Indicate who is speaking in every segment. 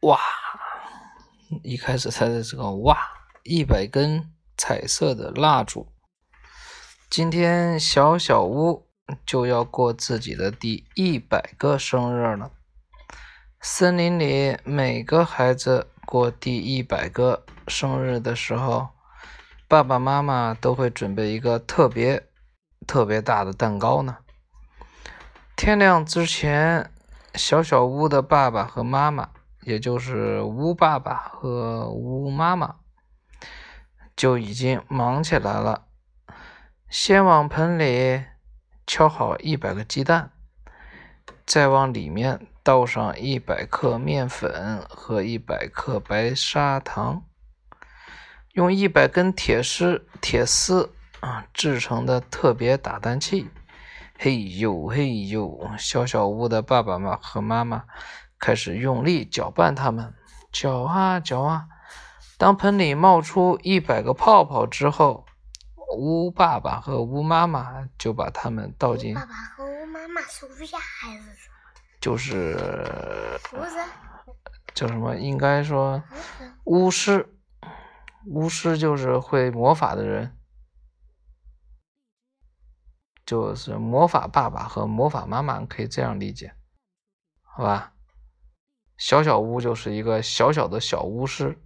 Speaker 1: 哇！一开始猜的这个哇，一百根彩色的蜡烛。今天小小屋就要过自己的第一百个生日了。森林里每个孩子过第一百个生日的时候，爸爸妈妈都会准备一个特别特别大的蛋糕呢。天亮之前，小小屋的爸爸和妈妈。也就是乌爸爸和乌妈妈就已经忙起来了。先往盆里敲好一百个鸡蛋，再往里面倒上一百克面粉和一百克白砂糖，用一百根铁丝铁丝啊制成的特别打蛋器。嘿呦嘿呦，小小屋的爸爸妈和妈妈。开始用力搅拌它们，搅啊搅啊。当盆里冒出一百个泡泡之后，乌爸爸和乌妈妈就把它们倒进。
Speaker 2: 爸爸和乌妈妈是乌鸦还是？
Speaker 1: 就是。
Speaker 2: 不是。
Speaker 1: 叫什么？应该说巫师。巫师就是会魔法的人，就是魔法爸爸和魔法妈妈，可以这样理解，好吧？小小巫就是一个小小的小巫师，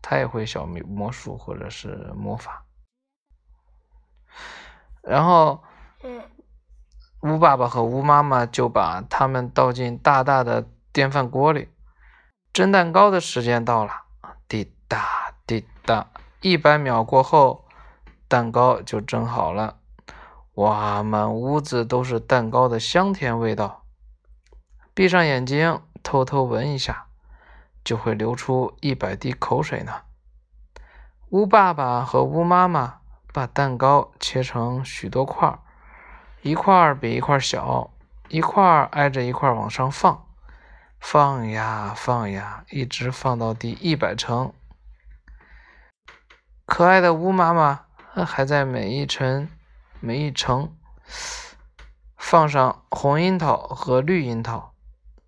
Speaker 1: 他也会小魔术或者是魔法。然后，巫爸爸和巫妈妈就把他们倒进大大的电饭锅里。蒸蛋糕的时间到了，滴答滴答，一百秒过后，蛋糕就蒸好了。哇，满屋子都是蛋糕的香甜味道。闭上眼睛，偷偷闻一下，就会流出一百滴口水呢。乌爸爸和乌妈妈把蛋糕切成许多块儿，一块儿比一块儿小，一块儿挨着一块儿往上放，放呀放呀，一直放到第一百层。可爱的乌妈妈还在每一层每一层放上红樱桃和绿樱桃。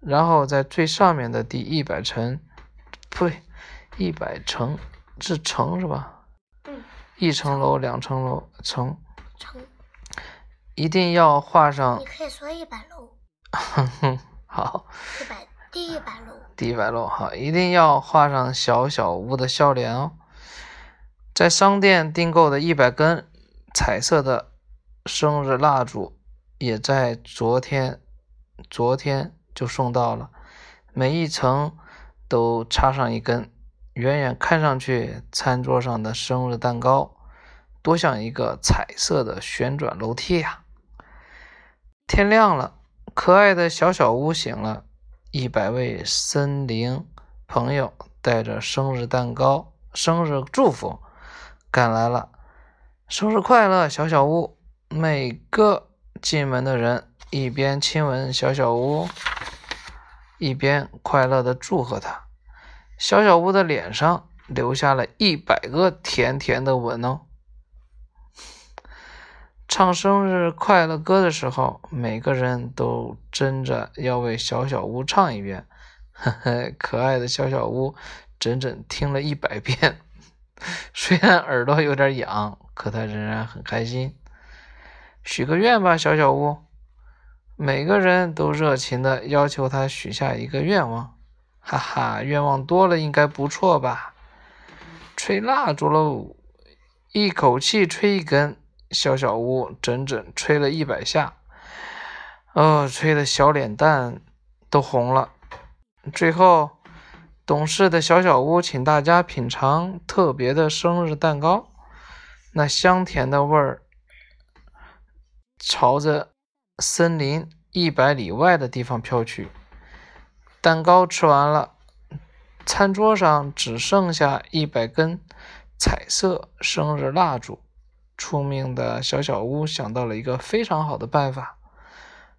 Speaker 1: 然后在最上面的第一百层，不对，一百层是层是吧？
Speaker 2: 嗯。
Speaker 1: 一层楼、两层楼、层。层。一定要画上。
Speaker 2: 你可以说一百楼。
Speaker 1: 哼哼，好。
Speaker 2: 一百，第一百楼。
Speaker 1: 第一百楼，好，一定要画上小小屋的笑脸哦。在商店订购的一百根彩色的生日蜡烛，也在昨天，昨天。就送到了，每一层都插上一根。远远看上去，餐桌上的生日蛋糕多像一个彩色的旋转楼梯呀！天亮了，可爱的小小屋醒了，一百位森林朋友带着生日蛋糕、生日祝福赶来了。生日快乐，小小屋！每个进门的人一边亲吻小小屋。一边快乐的祝贺他，小小屋的脸上留下了一百个甜甜的吻哦。唱生日快乐歌的时候，每个人都争着要为小小屋唱一遍。呵呵，可爱的小小屋整整听了一百遍，虽然耳朵有点痒，可他仍然很开心。许个愿吧，小小屋。每个人都热情的要求他许下一个愿望，哈哈，愿望多了应该不错吧？吹蜡烛喽，一口气吹一根，小小屋整整吹了一百下，哦，吹的小脸蛋都红了。最后，懂事的小小屋请大家品尝特别的生日蛋糕，那香甜的味儿朝着。森林一百里外的地方飘去。蛋糕吃完了，餐桌上只剩下一百根彩色生日蜡烛。出名的小小屋想到了一个非常好的办法，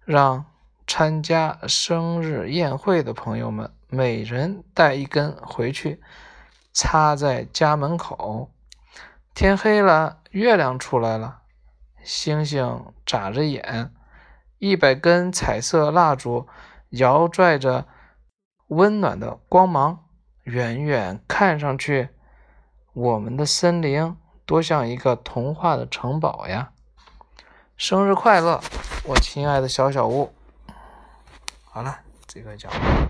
Speaker 1: 让参加生日宴会的朋友们每人带一根回去，插在家门口。天黑了，月亮出来了，星星眨着眼。一百根彩色蜡烛摇拽着温暖的光芒。远远看上去，我们的森林多像一个童话的城堡呀！生日快乐，我亲爱的小小屋。好了，这个讲完。